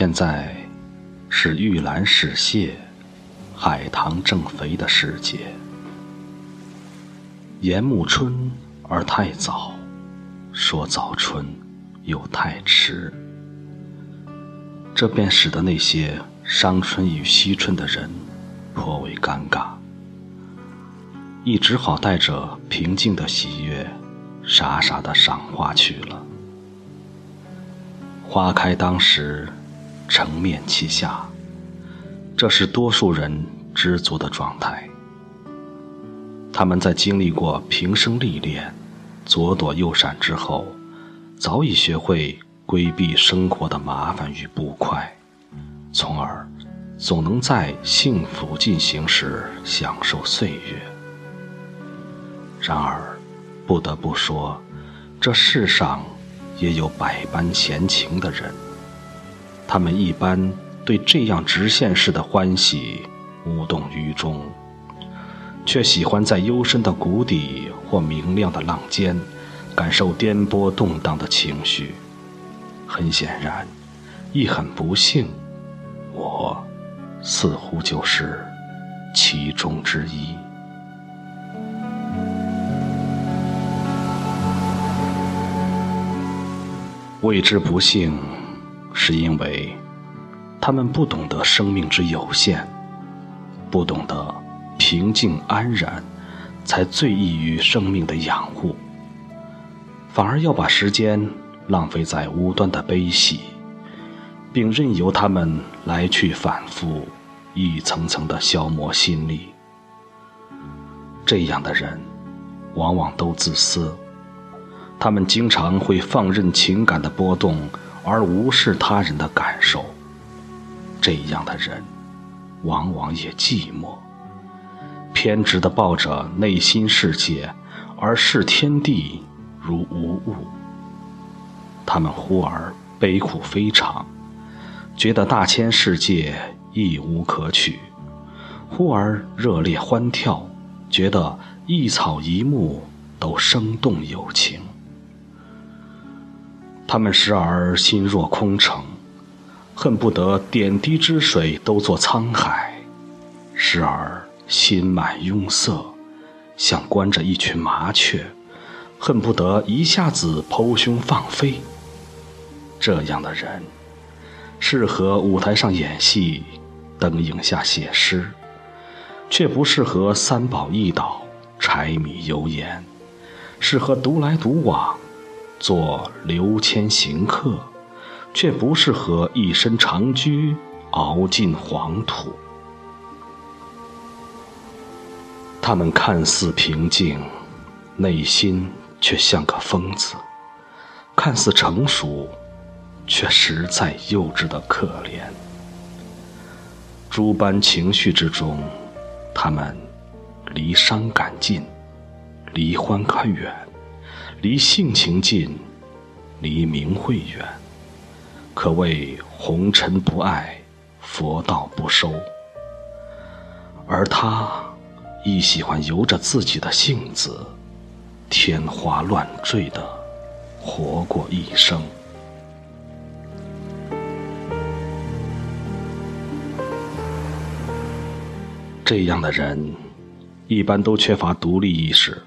现在是玉兰始谢、海棠正肥的时节。言暮春而太早，说早春又太迟，这便使得那些伤春与惜春的人颇为尴尬，亦只好带着平静的喜悦，傻傻的赏花去了。花开当时。成面其下，这是多数人知足的状态。他们在经历过平生历练、左躲右闪之后，早已学会规避生活的麻烦与不快，从而总能在幸福进行时享受岁月。然而，不得不说，这世上也有百般闲情的人。他们一般对这样直线式的欢喜无动于衷，却喜欢在幽深的谷底或明亮的浪尖，感受颠簸动荡的情绪。很显然，亦很不幸，我似乎就是其中之一。谓之不幸。是因为他们不懂得生命之有限，不懂得平静安然，才最易于生命的养护，反而要把时间浪费在无端的悲喜，并任由他们来去反复，一层层的消磨心力。这样的人，往往都自私，他们经常会放任情感的波动。而无视他人的感受，这样的人，往往也寂寞。偏执地抱着内心世界，而视天地如无物。他们忽而悲苦非常，觉得大千世界亦无可取；忽而热烈欢跳，觉得一草一木都生动有情。他们时而心若空城，恨不得点滴之水都作沧海；时而心满拥塞，像关着一群麻雀，恨不得一下子剖胸放飞。这样的人，适合舞台上演戏，灯影下写诗，却不适合三宝一倒、柴米油盐，适合独来独往。做流迁行客，却不适合一身长居熬尽黄土。他们看似平静，内心却像个疯子；看似成熟，却实在幼稚的可怜。诸般情绪之中，他们离伤感近，离欢快远。离性情近，离名讳远，可谓红尘不爱，佛道不收。而他亦喜欢由着自己的性子，天花乱坠的活过一生。这样的人，一般都缺乏独立意识。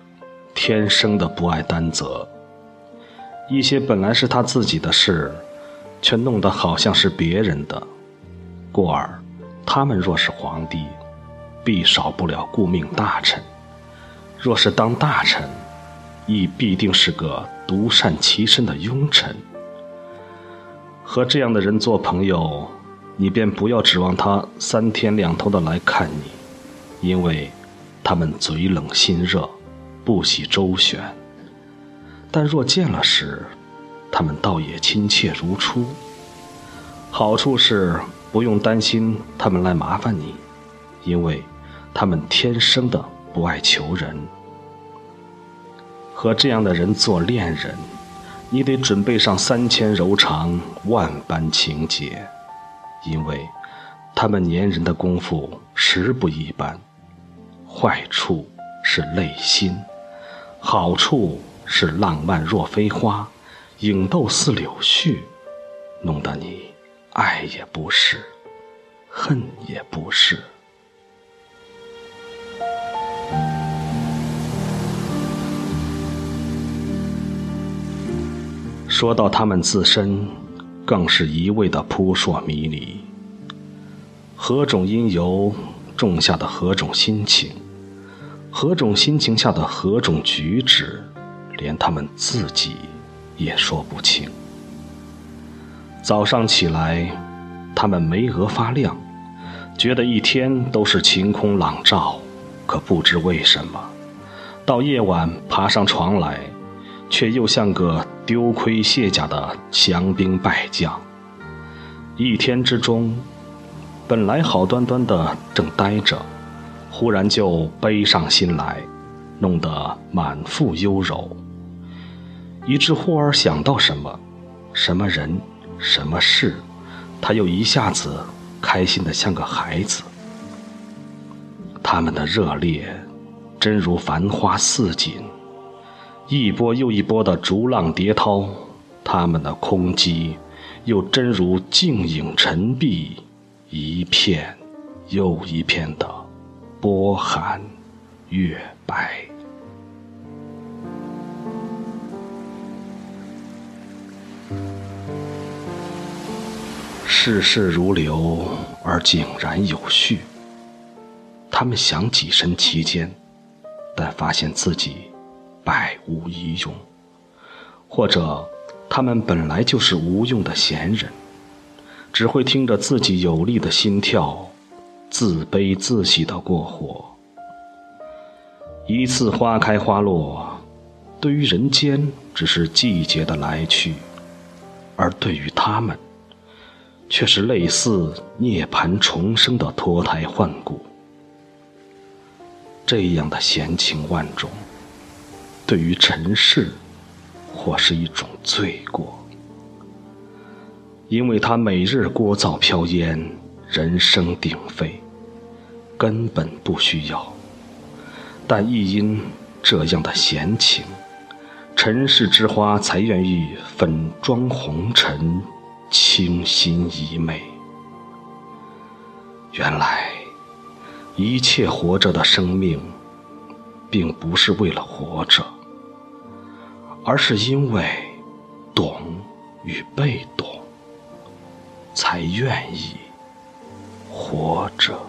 天生的不爱担责，一些本来是他自己的事，却弄得好像是别人的。故而，他们若是皇帝，必少不了顾命大臣；若是当大臣，亦必定是个独善其身的庸臣。和这样的人做朋友，你便不要指望他三天两头的来看你，因为他们嘴冷心热。不喜周旋，但若见了时，他们倒也亲切如初。好处是不用担心他们来麻烦你，因为他们天生的不爱求人。和这样的人做恋人，你得准备上三千柔肠，万般情结，因为他们粘人的功夫实不一般。坏处是累心。好处是浪漫若飞花，影斗似柳絮，弄得你爱也不是，恨也不是。说到他们自身，更是一味的扑朔迷离。何种因由种下的何种心情，何种心情下的何种举止，连他们自己也说不清。早上起来，他们眉额发亮，觉得一天都是晴空朗照。可不知为什么，到夜晚爬上床来，却又像个丢盔卸甲的降兵败将。一天之中，本来好端端的正呆着，忽然就悲上心来，弄得满腹忧柔，以致忽而想到什么，什么人。什么事，他又一下子开心的像个孩子。他们的热烈，真如繁花似锦，一波又一波的逐浪叠涛；他们的空寂，又真如静影沉璧，一片又一片的波寒月白。世事如流而井然有序。他们想跻身其间，但发现自己百无一用；或者，他们本来就是无用的闲人，只会听着自己有力的心跳，自卑自喜的过活。一次花开花落，对于人间只是季节的来去，而对于他们。却是类似涅槃重生的脱胎换骨，这样的闲情万种，对于尘世，或是一种罪过，因为他每日聒噪飘烟，人声鼎沸，根本不需要，但亦因这样的闲情，尘世之花才愿意粉妆红尘。清新怡美。原来，一切活着的生命，并不是为了活着，而是因为懂与被懂，才愿意活着。